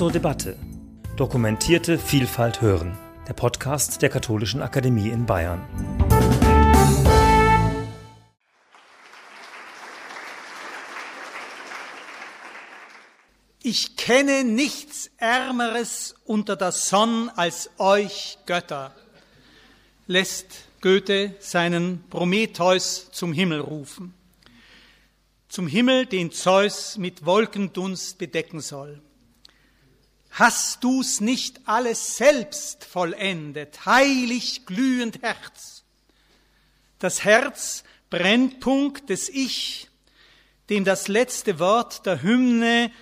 zur Debatte. Dokumentierte Vielfalt hören. Der Podcast der Katholischen Akademie in Bayern. Ich kenne nichts Ärmeres unter der Sonne als euch Götter, lässt Goethe seinen Prometheus zum Himmel rufen. Zum Himmel, den Zeus mit Wolkendunst bedecken soll. Hast du's nicht alles selbst vollendet, heilig glühend Herz? Das Herz, Brennpunkt des Ich, dem das letzte Wort der Hymne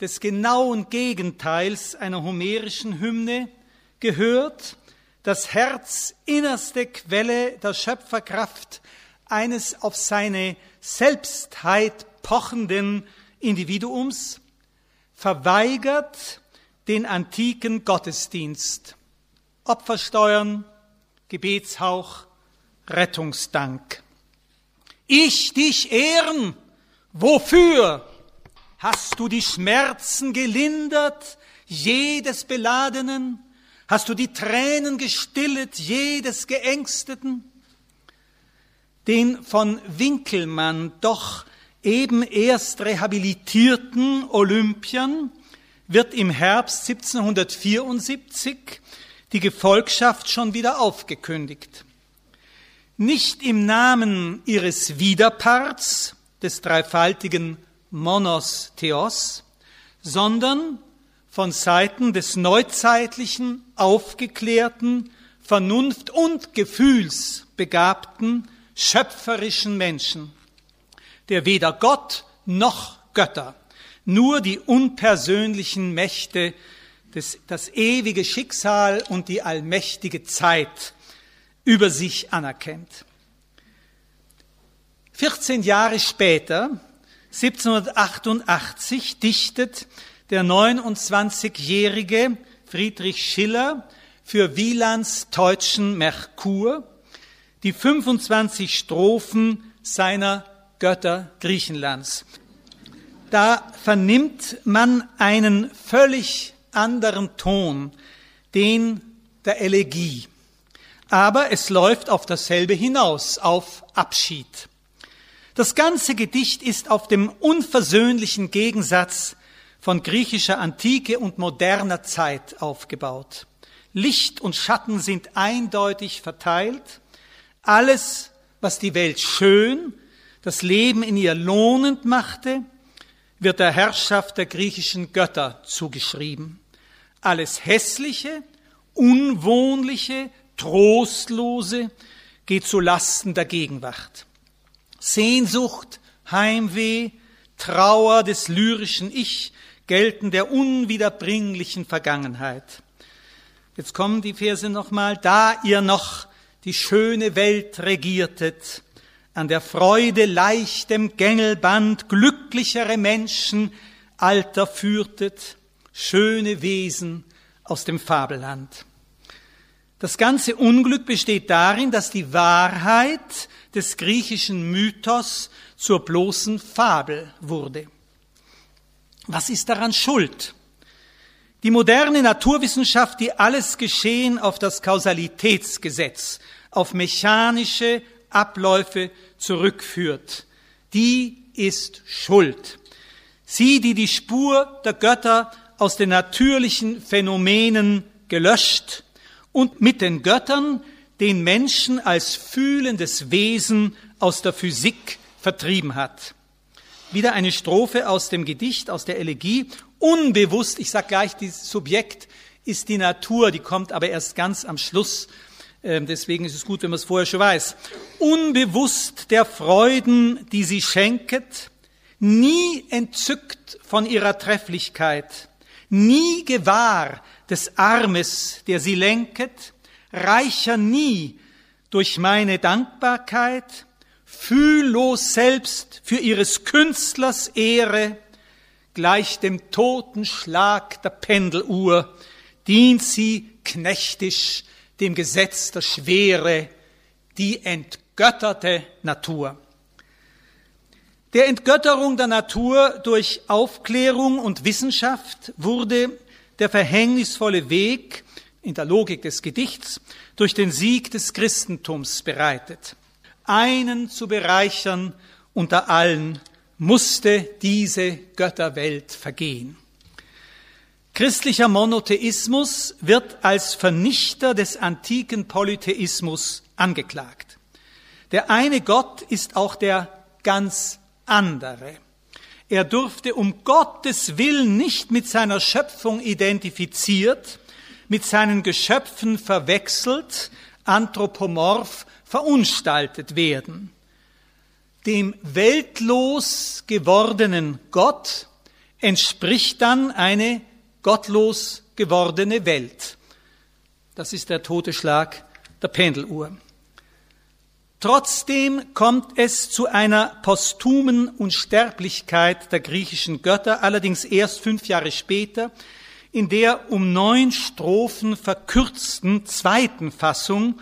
des genauen Gegenteils einer homerischen Hymne gehört, das Herz innerste Quelle der Schöpferkraft eines auf seine Selbstheit pochenden Individuums, verweigert den antiken Gottesdienst, Opfersteuern, Gebetshauch, Rettungsdank. Ich dich ehren, wofür? Hast du die Schmerzen gelindert, jedes Beladenen? Hast du die Tränen gestillet, jedes Geängsteten? Den von Winkelmann doch eben erst rehabilitierten Olympiern wird im Herbst 1774 die Gefolgschaft schon wieder aufgekündigt. Nicht im Namen ihres Widerparts, des dreifaltigen Monos Theos, sondern von Seiten des neuzeitlichen, aufgeklärten, vernunft- und gefühlsbegabten, schöpferischen Menschen, der weder Gott noch Götter, nur die unpersönlichen Mächte, des, das ewige Schicksal und die allmächtige Zeit über sich anerkennt. 14 Jahre später 1788 dichtet der 29-jährige Friedrich Schiller für Wielands Deutschen Merkur die 25 Strophen seiner Götter Griechenlands. Da vernimmt man einen völlig anderen Ton, den der Elegie. Aber es läuft auf dasselbe hinaus, auf Abschied. Das ganze Gedicht ist auf dem unversöhnlichen Gegensatz von griechischer Antike und moderner Zeit aufgebaut. Licht und Schatten sind eindeutig verteilt. Alles, was die Welt schön, das Leben in ihr lohnend machte, wird der Herrschaft der griechischen Götter zugeschrieben. Alles Hässliche, Unwohnliche, Trostlose geht zu Lasten der Gegenwart. Sehnsucht, Heimweh, Trauer des lyrischen Ich gelten der unwiederbringlichen Vergangenheit. Jetzt kommen die Verse nochmal, da ihr noch die schöne Welt regiertet, an der Freude leichtem Gängelband glücklichere Menschen Alter führtet, schöne Wesen aus dem Fabelland. Das ganze Unglück besteht darin, dass die Wahrheit des griechischen Mythos zur bloßen Fabel wurde. Was ist daran schuld? Die moderne Naturwissenschaft, die alles Geschehen auf das Kausalitätsgesetz, auf mechanische Abläufe zurückführt, die ist schuld. Sie, die die Spur der Götter aus den natürlichen Phänomenen gelöscht und mit den Göttern den Menschen als fühlendes Wesen aus der Physik vertrieben hat. Wieder eine Strophe aus dem Gedicht, aus der Elegie. Unbewusst, ich sage gleich, dieses Subjekt ist die Natur, die kommt aber erst ganz am Schluss. Ähm, deswegen ist es gut, wenn man es vorher schon weiß. Unbewusst der Freuden, die sie schenket, nie entzückt von ihrer Trefflichkeit, nie gewahr des Armes, der sie lenket, reicher nie durch meine Dankbarkeit, fühllos selbst für ihres Künstlers Ehre, gleich dem Totenschlag der Pendeluhr, dient sie knechtisch dem Gesetz der Schwere, die entgötterte Natur. Der Entgötterung der Natur durch Aufklärung und Wissenschaft wurde der verhängnisvolle Weg in der Logik des Gedichts durch den Sieg des Christentums bereitet. Einen zu bereichern unter allen musste diese Götterwelt vergehen. Christlicher Monotheismus wird als Vernichter des antiken Polytheismus angeklagt. Der eine Gott ist auch der ganz andere. Er durfte um Gottes Willen nicht mit seiner Schöpfung identifiziert, mit seinen Geschöpfen verwechselt, anthropomorph verunstaltet werden. Dem weltlos gewordenen Gott entspricht dann eine gottlos gewordene Welt. Das ist der tote Schlag der Pendeluhr. Trotzdem kommt es zu einer posthumen Unsterblichkeit der griechischen Götter, allerdings erst fünf Jahre später, in der um neun Strophen verkürzten zweiten Fassung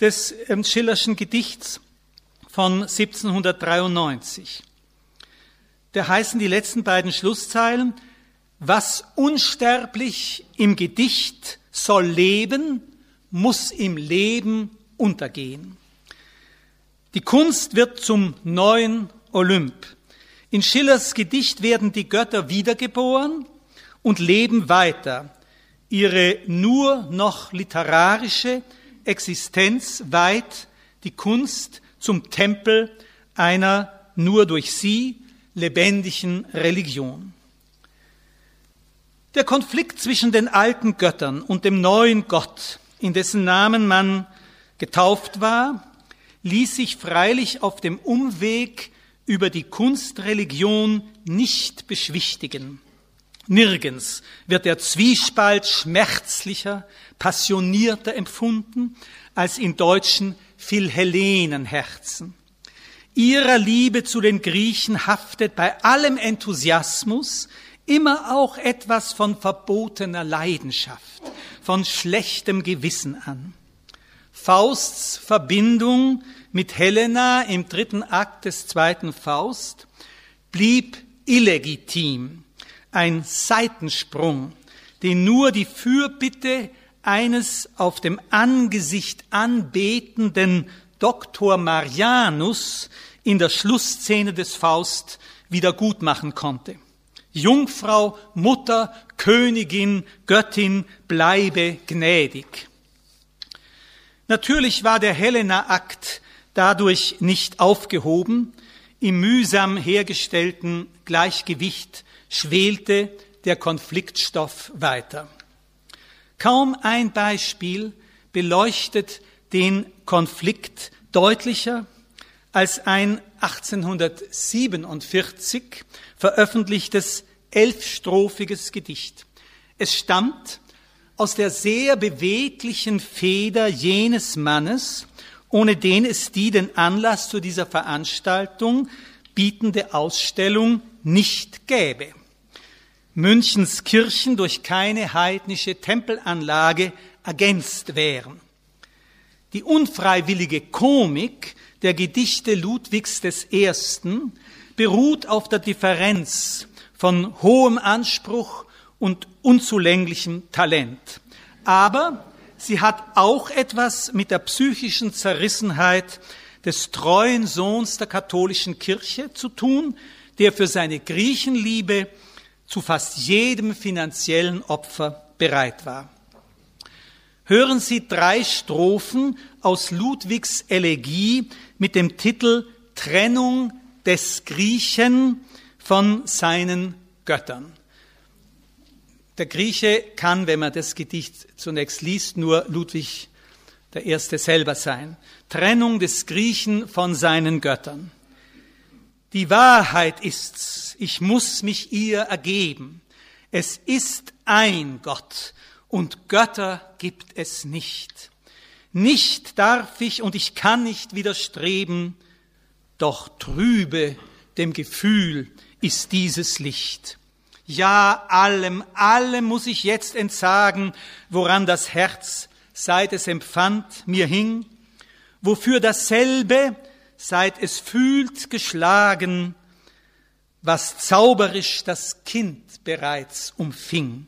des ähm, Schillerschen Gedichts von 1793. Da heißen die letzten beiden Schlusszeilen, was unsterblich im Gedicht soll leben, muss im Leben untergehen. Die Kunst wird zum neuen Olymp. In Schillers Gedicht werden die Götter wiedergeboren und leben weiter. Ihre nur noch literarische Existenz weiht die Kunst zum Tempel einer nur durch sie lebendigen Religion. Der Konflikt zwischen den alten Göttern und dem neuen Gott, in dessen Namen man getauft war, ließ sich freilich auf dem Umweg über die Kunstreligion nicht beschwichtigen. Nirgends wird der Zwiespalt schmerzlicher, passionierter empfunden als in deutschen Philhellenenherzen. Ihrer Liebe zu den Griechen haftet bei allem Enthusiasmus immer auch etwas von verbotener Leidenschaft, von schlechtem Gewissen an. Fausts Verbindung mit Helena im dritten Akt des zweiten Faust blieb illegitim, ein Seitensprung, den nur die Fürbitte eines auf dem Angesicht anbetenden Doktor Marianus in der Schlussszene des Faust wieder gut machen konnte. Jungfrau, Mutter, Königin, Göttin, bleibe gnädig. Natürlich war der Helena-Akt dadurch nicht aufgehoben. Im mühsam hergestellten Gleichgewicht schwelte der Konfliktstoff weiter. Kaum ein Beispiel beleuchtet den Konflikt deutlicher als ein 1847 veröffentlichtes elfstrophiges Gedicht. Es stammt aus der sehr beweglichen Feder jenes Mannes, ohne den es die den Anlass zu dieser Veranstaltung bietende Ausstellung nicht gäbe. Münchens Kirchen durch keine heidnische Tempelanlage ergänzt wären. Die unfreiwillige Komik der Gedichte Ludwigs I. beruht auf der Differenz von hohem Anspruch und unzulänglichem Talent. Aber sie hat auch etwas mit der psychischen Zerrissenheit des treuen Sohns der katholischen Kirche zu tun, der für seine Griechenliebe zu fast jedem finanziellen Opfer bereit war. Hören Sie drei Strophen aus Ludwigs Elegie mit dem Titel Trennung des Griechen von seinen Göttern. Der Grieche kann, wenn man das Gedicht zunächst liest, nur Ludwig der Erste selber sein. Trennung des Griechen von seinen Göttern. Die Wahrheit ist's, ich muss mich ihr ergeben. Es ist ein Gott und Götter gibt es nicht. Nicht darf ich und ich kann nicht widerstreben, doch trübe dem Gefühl ist dieses Licht. Ja, allem, allem muss ich jetzt entsagen, woran das Herz, seit es empfand, mir hing, wofür dasselbe, seit es fühlt, geschlagen, was zauberisch das Kind bereits umfing.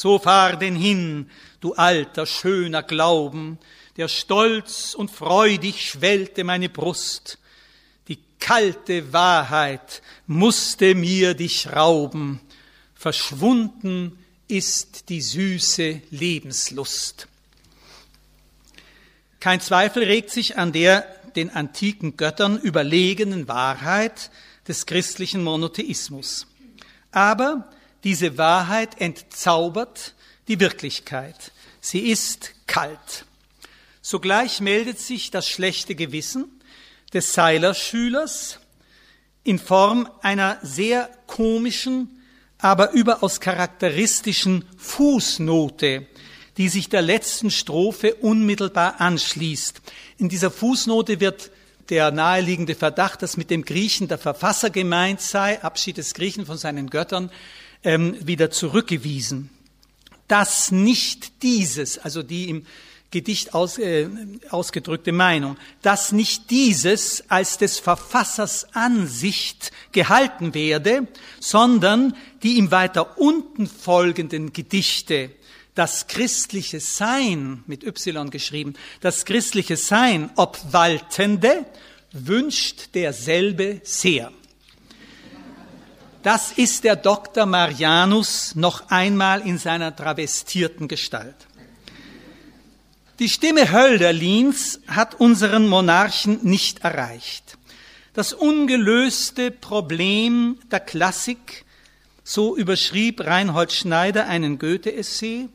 So fahr denn hin, du alter, schöner Glauben, der stolz und freudig schwellte meine Brust. Die kalte Wahrheit musste mir dich rauben, verschwunden ist die süße Lebenslust. Kein Zweifel regt sich an der den antiken Göttern überlegenen Wahrheit des christlichen Monotheismus. Aber diese Wahrheit entzaubert die Wirklichkeit. Sie ist kalt. Sogleich meldet sich das schlechte Gewissen des Seilerschülers in Form einer sehr komischen, aber überaus charakteristischen Fußnote, die sich der letzten Strophe unmittelbar anschließt. In dieser Fußnote wird der naheliegende Verdacht, dass mit dem Griechen der Verfasser gemeint sei, Abschied des Griechen von seinen Göttern, ähm, wieder zurückgewiesen. Dass nicht dieses, also die im Gedicht aus, äh, ausgedrückte Meinung, dass nicht dieses als des Verfassers Ansicht gehalten werde, sondern die im weiter unten folgenden Gedichte das christliche Sein, mit Y geschrieben, das christliche Sein obwaltende, wünscht derselbe sehr. Das ist der Dr. Marianus noch einmal in seiner travestierten Gestalt. Die Stimme Hölderlins hat unseren Monarchen nicht erreicht. Das ungelöste Problem der Klassik, so überschrieb Reinhold Schneider einen Goethe-Essay,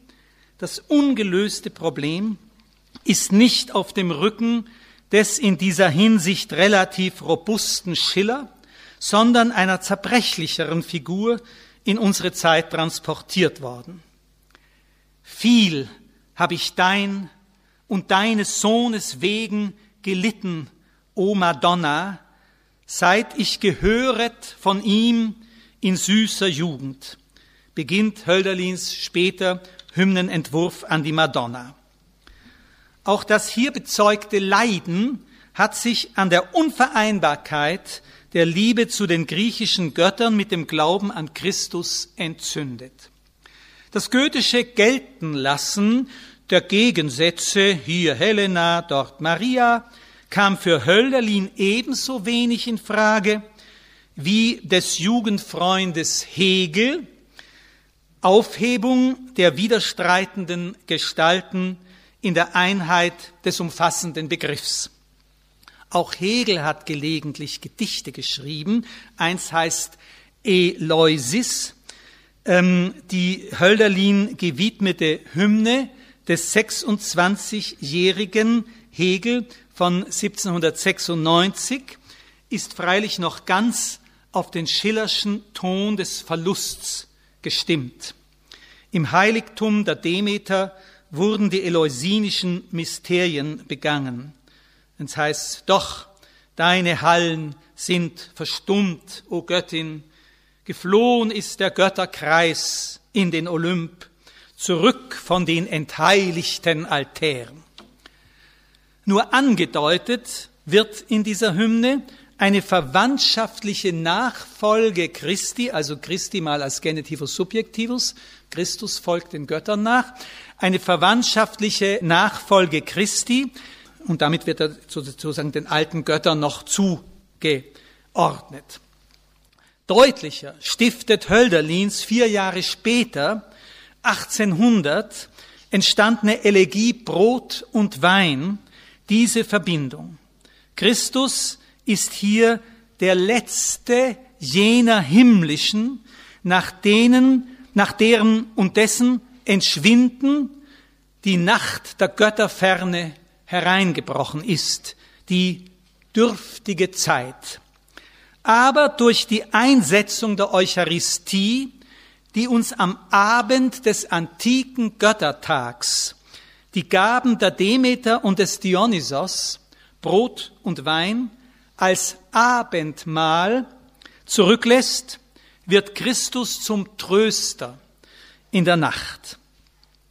das ungelöste Problem ist nicht auf dem Rücken des in dieser Hinsicht relativ robusten Schiller, sondern einer zerbrechlicheren Figur in unsere Zeit transportiert worden. Viel habe ich dein und deines Sohnes wegen gelitten, o Madonna, seit ich gehöret von ihm in süßer Jugend, beginnt Hölderlins später Hymnenentwurf an die Madonna. Auch das hier bezeugte Leiden hat sich an der Unvereinbarkeit der Liebe zu den griechischen Göttern mit dem Glauben an Christus entzündet. Das goethische Geltenlassen der Gegensätze, hier Helena, dort Maria, kam für Hölderlin ebenso wenig in Frage wie des Jugendfreundes Hegel Aufhebung der widerstreitenden Gestalten in der Einheit des umfassenden Begriffs. Auch Hegel hat gelegentlich Gedichte geschrieben. Eins heißt Eleusis, ähm, die Hölderlin gewidmete Hymne des 26-jährigen Hegel von 1796 ist freilich noch ganz auf den schillerschen Ton des Verlusts gestimmt. Im Heiligtum der Demeter wurden die eleusinischen Mysterien begangen. Es heißt, doch, deine Hallen sind verstummt, o Göttin, geflohen ist der Götterkreis in den Olymp, zurück von den entheiligten Altären. Nur angedeutet wird in dieser Hymne eine verwandtschaftliche Nachfolge Christi, also Christi mal als Genitivus Subjektivus, Christus folgt den Göttern nach, eine verwandtschaftliche Nachfolge Christi, und damit wird er sozusagen den alten Göttern noch zugeordnet. Deutlicher stiftet Hölderlins vier Jahre später 1800 entstandene Elegie Brot und Wein diese Verbindung. Christus ist hier der letzte jener himmlischen, nach denen, nach deren und dessen Entschwinden die Nacht der Götterferne hereingebrochen ist, die dürftige Zeit. Aber durch die Einsetzung der Eucharistie die uns am Abend des antiken Göttertags die Gaben der Demeter und des Dionysos, Brot und Wein, als Abendmahl zurücklässt, wird Christus zum Tröster in der Nacht.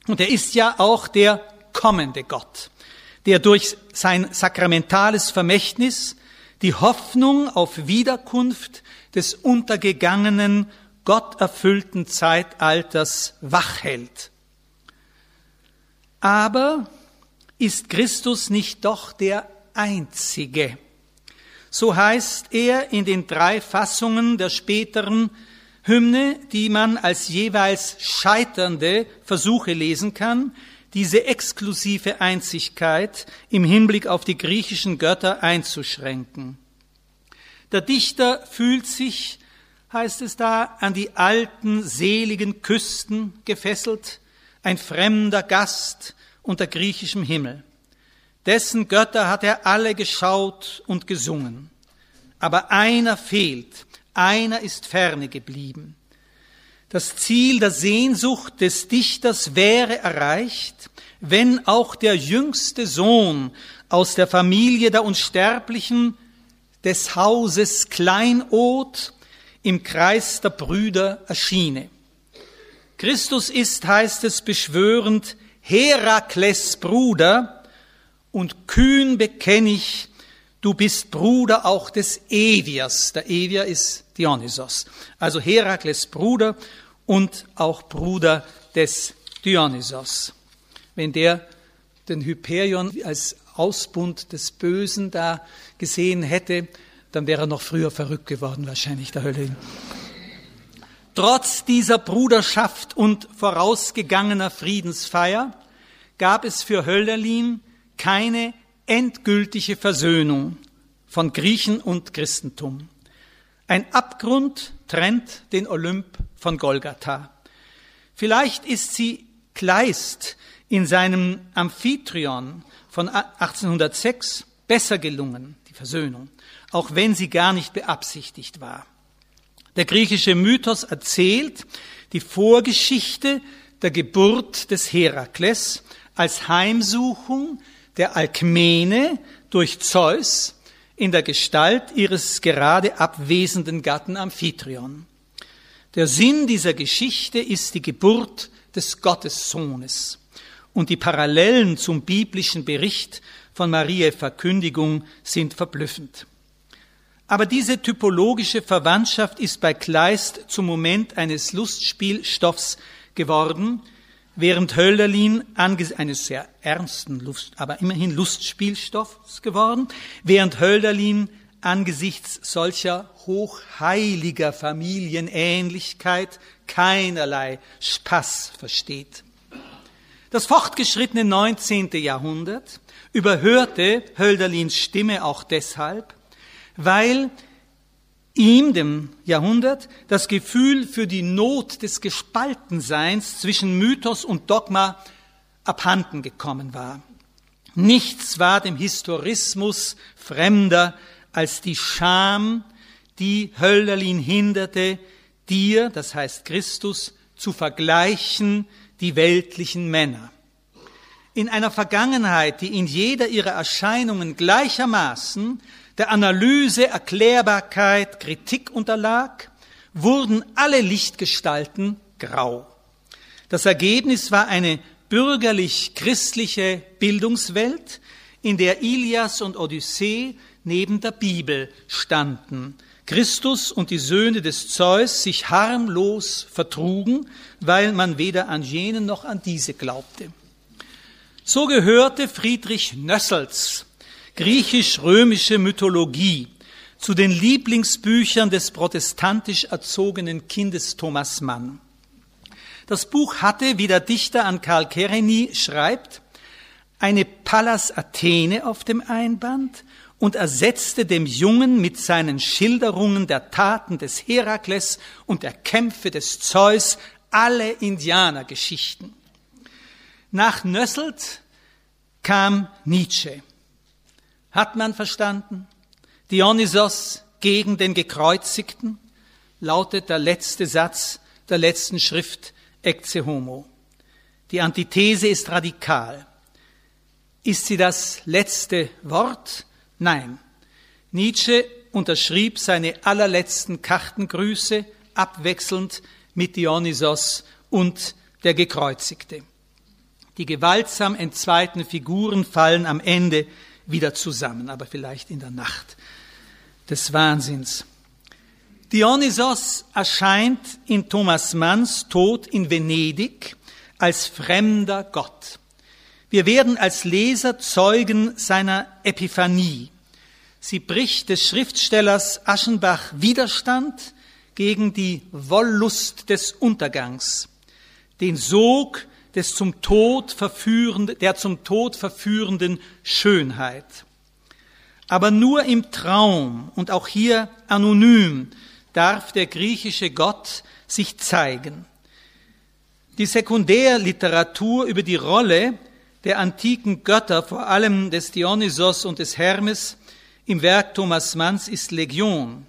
Und er ist ja auch der kommende Gott, der durch sein sakramentales Vermächtnis die Hoffnung auf Wiederkunft des untergegangenen, gotterfüllten Zeitalters wachhält. Aber ist Christus nicht doch der Einzige? So heißt er in den drei Fassungen der späteren Hymne, die man als jeweils scheiternde Versuche lesen kann, diese exklusive Einzigkeit im Hinblick auf die griechischen Götter einzuschränken. Der Dichter fühlt sich, heißt es da, an die alten, seligen Küsten gefesselt, ein fremder Gast unter griechischem Himmel. Dessen Götter hat er alle geschaut und gesungen. Aber einer fehlt, einer ist ferne geblieben. Das Ziel der Sehnsucht des Dichters wäre erreicht, wenn auch der jüngste Sohn aus der Familie der Unsterblichen des Hauses Kleinod im Kreis der Brüder erschiene. Christus ist, heißt es beschwörend, Herakles Bruder, und kühn bekenne ich, du bist Bruder auch des Eviers. Der Evier ist Dionysos. Also Herakles Bruder und auch Bruder des Dionysos. Wenn der den Hyperion als Ausbund des Bösen da gesehen hätte, dann wäre er noch früher verrückt geworden, wahrscheinlich der Hölle. Trotz dieser Bruderschaft und vorausgegangener Friedensfeier gab es für Hölderlin keine endgültige Versöhnung von Griechen und Christentum. Ein Abgrund trennt den Olymp von Golgatha. Vielleicht ist sie Kleist in seinem Amphitryon von 1806 besser gelungen, die Versöhnung, auch wenn sie gar nicht beabsichtigt war. Der griechische Mythos erzählt die Vorgeschichte der Geburt des Herakles als Heimsuchung der Alkmene durch Zeus in der Gestalt ihres gerade abwesenden Gatten Amphitryon. Der Sinn dieser Geschichte ist die Geburt des Gottessohnes und die Parallelen zum biblischen Bericht von Mariä Verkündigung sind verblüffend. Aber diese typologische Verwandtschaft ist bei Kleist zum Moment eines Lustspielstoffs geworden, während Hölderlin eines sehr ernsten, Lust, aber immerhin Lustspielstoffs geworden, während Hölderlin angesichts solcher hochheiliger Familienähnlichkeit keinerlei Spaß versteht. Das fortgeschrittene 19. Jahrhundert überhörte Hölderlins Stimme auch deshalb, weil ihm, dem Jahrhundert, das Gefühl für die Not des Gespaltenseins zwischen Mythos und Dogma abhanden gekommen war. Nichts war dem Historismus fremder als die Scham, die Hölderlin hinderte, dir, das heißt Christus, zu vergleichen die weltlichen Männer. In einer Vergangenheit, die in jeder ihrer Erscheinungen gleichermaßen der Analyse, Erklärbarkeit, Kritik unterlag, wurden alle Lichtgestalten grau. Das Ergebnis war eine bürgerlich-christliche Bildungswelt, in der Ilias und Odyssee neben der Bibel standen. Christus und die Söhne des Zeus sich harmlos vertrugen, weil man weder an jenen noch an diese glaubte. So gehörte Friedrich Nössels griechisch-römische Mythologie zu den Lieblingsbüchern des protestantisch erzogenen Kindes Thomas Mann. Das Buch hatte, wie der Dichter an Karl Kereny schreibt, eine Pallas Athene auf dem Einband und ersetzte dem Jungen mit seinen Schilderungen der Taten des Herakles und der Kämpfe des Zeus alle Indianergeschichten. Nach Nösselt kam Nietzsche. Hat man verstanden? Dionysos gegen den Gekreuzigten lautet der letzte Satz der letzten Schrift Ecce Homo. Die Antithese ist radikal. Ist sie das letzte Wort? Nein. Nietzsche unterschrieb seine allerletzten Kartengrüße abwechselnd mit Dionysos und der Gekreuzigte. Die gewaltsam entzweiten Figuren fallen am Ende wieder zusammen, aber vielleicht in der Nacht des Wahnsinns. Dionysos erscheint in Thomas Manns Tod in Venedig als fremder Gott. Wir werden als Leser Zeugen seiner Epiphanie. Sie bricht des Schriftstellers Aschenbach Widerstand gegen die Wollust des Untergangs, den Sog des zum Tod verführenden, der zum Tod verführenden Schönheit. Aber nur im Traum und auch hier anonym darf der griechische Gott sich zeigen. Die Sekundärliteratur über die Rolle der antiken Götter, vor allem des Dionysos und des Hermes, im Werk Thomas Manns ist Legion.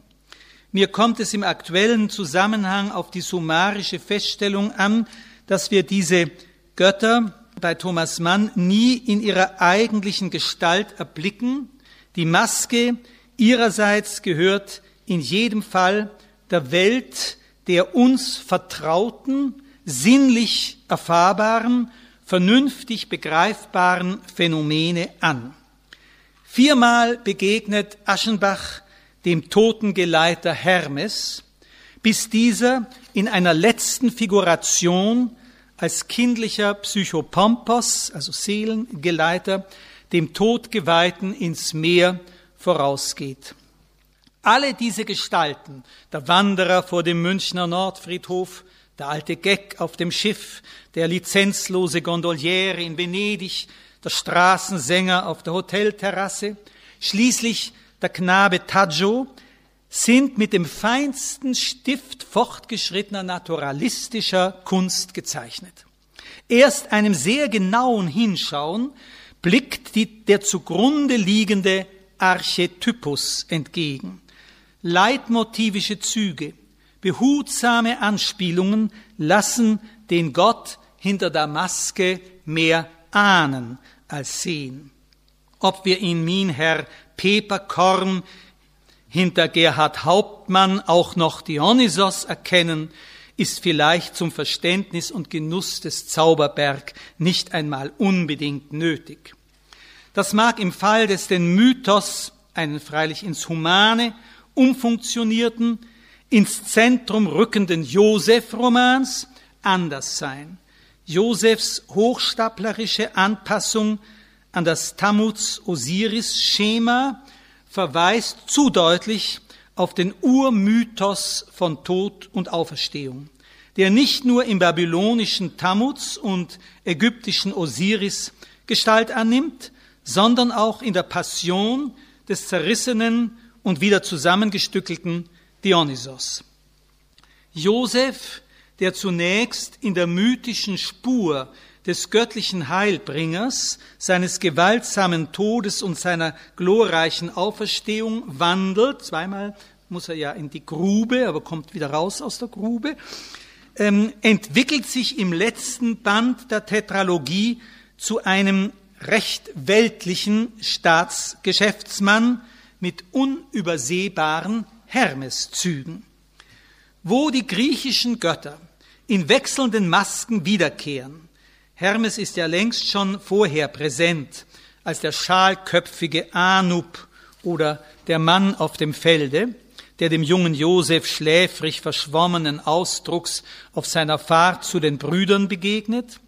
Mir kommt es im aktuellen Zusammenhang auf die summarische Feststellung an, dass wir diese Götter bei Thomas Mann nie in ihrer eigentlichen Gestalt erblicken. Die Maske ihrerseits gehört in jedem Fall der Welt der uns vertrauten, sinnlich erfahrbaren, vernünftig begreifbaren Phänomene an. Viermal begegnet Aschenbach dem Totengeleiter Hermes, bis dieser in einer letzten Figuration als kindlicher Psychopompos, also Seelengeleiter, dem Todgeweihten ins Meer vorausgeht. Alle diese Gestalten, der Wanderer vor dem Münchner Nordfriedhof, der alte Geck auf dem Schiff, der lizenzlose Gondoliere in Venedig, der Straßensänger auf der Hotelterrasse, schließlich der Knabe Taggio, sind mit dem feinsten Stift fortgeschrittener naturalistischer Kunst gezeichnet. Erst einem sehr genauen Hinschauen blickt die, der zugrunde liegende Archetypus entgegen leitmotivische Züge, behutsame Anspielungen lassen den Gott hinter der Maske mehr ahnen als sehen. Ob wir in Minherr Peperkorn hinter Gerhard Hauptmann auch noch Dionysos erkennen, ist vielleicht zum Verständnis und Genuss des Zauberberg nicht einmal unbedingt nötig. Das mag im Fall des den Mythos, einen freilich ins Humane umfunktionierten, ins Zentrum rückenden Josef-Romans anders sein. Josefs hochstaplerische Anpassung an das Tammuz-Osiris-Schema verweist zu deutlich auf den Urmythos von Tod und Auferstehung, der nicht nur im babylonischen Tammuz und ägyptischen Osiris Gestalt annimmt, sondern auch in der Passion des zerrissenen und wieder zusammengestückelten Dionysos. Josef, der zunächst in der mythischen Spur des göttlichen Heilbringers, seines gewaltsamen Todes und seiner glorreichen Auferstehung wandelt, zweimal muss er ja in die Grube, aber kommt wieder raus aus der Grube, ähm, entwickelt sich im letzten Band der Tetralogie zu einem recht weltlichen Staatsgeschäftsmann, mit unübersehbaren Hermeszügen. Wo die griechischen Götter in wechselnden Masken wiederkehren, Hermes ist ja längst schon vorher präsent als der schalköpfige Anub oder der Mann auf dem Felde, der dem jungen Josef schläfrig verschwommenen Ausdrucks auf seiner Fahrt zu den Brüdern begegnet,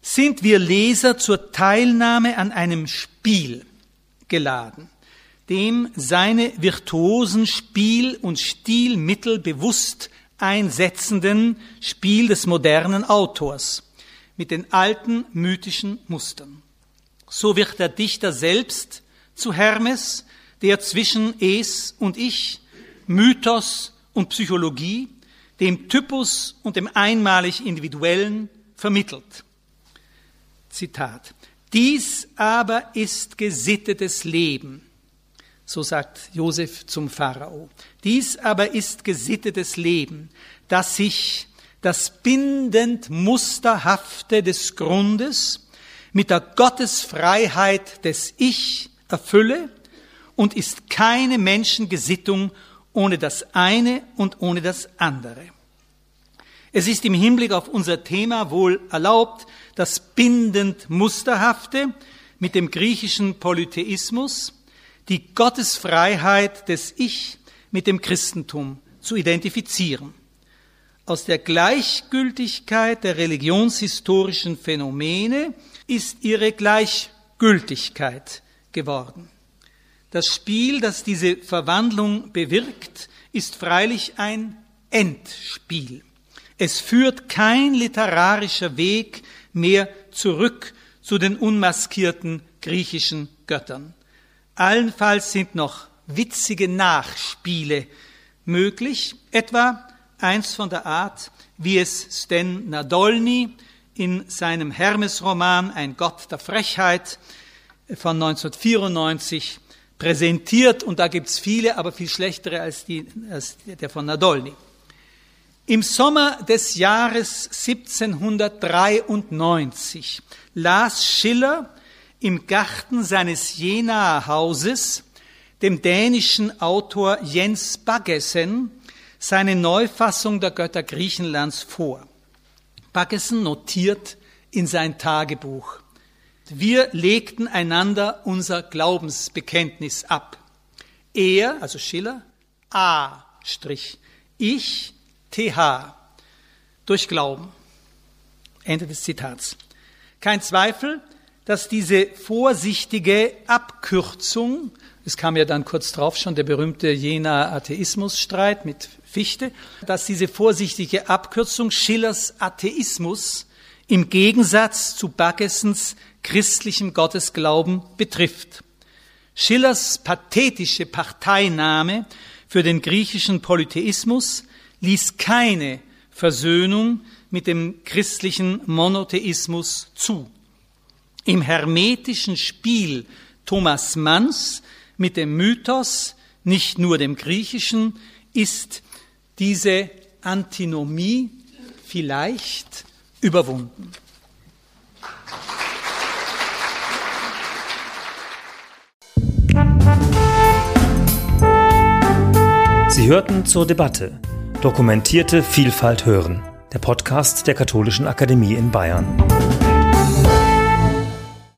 sind wir Leser zur Teilnahme an einem Spiel geladen dem seine virtuosen Spiel- und Stilmittel bewusst einsetzenden Spiel des modernen Autors mit den alten mythischen Mustern. So wird der Dichter selbst zu Hermes, der zwischen Es und Ich, Mythos und Psychologie, dem Typus und dem einmalig Individuellen vermittelt. Zitat. Dies aber ist gesittetes Leben so sagt Josef zum Pharao. Dies aber ist gesittetes Leben, dass sich das bindend Musterhafte des Grundes mit der Gottesfreiheit des Ich erfülle und ist keine Menschengesittung ohne das eine und ohne das andere. Es ist im Hinblick auf unser Thema wohl erlaubt, das bindend Musterhafte mit dem griechischen Polytheismus die Gottesfreiheit des Ich mit dem Christentum zu identifizieren. Aus der Gleichgültigkeit der religionshistorischen Phänomene ist ihre Gleichgültigkeit geworden. Das Spiel, das diese Verwandlung bewirkt, ist freilich ein Endspiel. Es führt kein literarischer Weg mehr zurück zu den unmaskierten griechischen Göttern. Allenfalls sind noch witzige Nachspiele möglich, etwa eins von der Art, wie es Sten Nadolny in seinem Hermes-Roman Ein Gott der Frechheit von 1994 präsentiert, und da gibt's viele, aber viel schlechtere als, die, als der von Nadolny. Im Sommer des Jahres 1793 las Schiller im Garten seines Jenaer Hauses dem dänischen Autor Jens Baggesen seine Neufassung der Götter Griechenlands vor. Baggesen notiert in sein Tagebuch. Wir legten einander unser Glaubensbekenntnis ab. Er, also Schiller, A, Strich, ich, TH, durch Glauben. Ende des Zitats. Kein Zweifel, dass diese vorsichtige Abkürzung, es kam ja dann kurz drauf schon der berühmte Jena Atheismusstreit mit Fichte, dass diese vorsichtige Abkürzung Schillers Atheismus im Gegensatz zu Baggesens christlichem Gottesglauben betrifft. Schillers pathetische Parteinahme für den griechischen Polytheismus ließ keine Versöhnung mit dem christlichen Monotheismus zu. Im hermetischen Spiel Thomas Manns mit dem Mythos, nicht nur dem griechischen, ist diese Antinomie vielleicht überwunden. Sie hörten zur Debatte Dokumentierte Vielfalt hören, der Podcast der Katholischen Akademie in Bayern.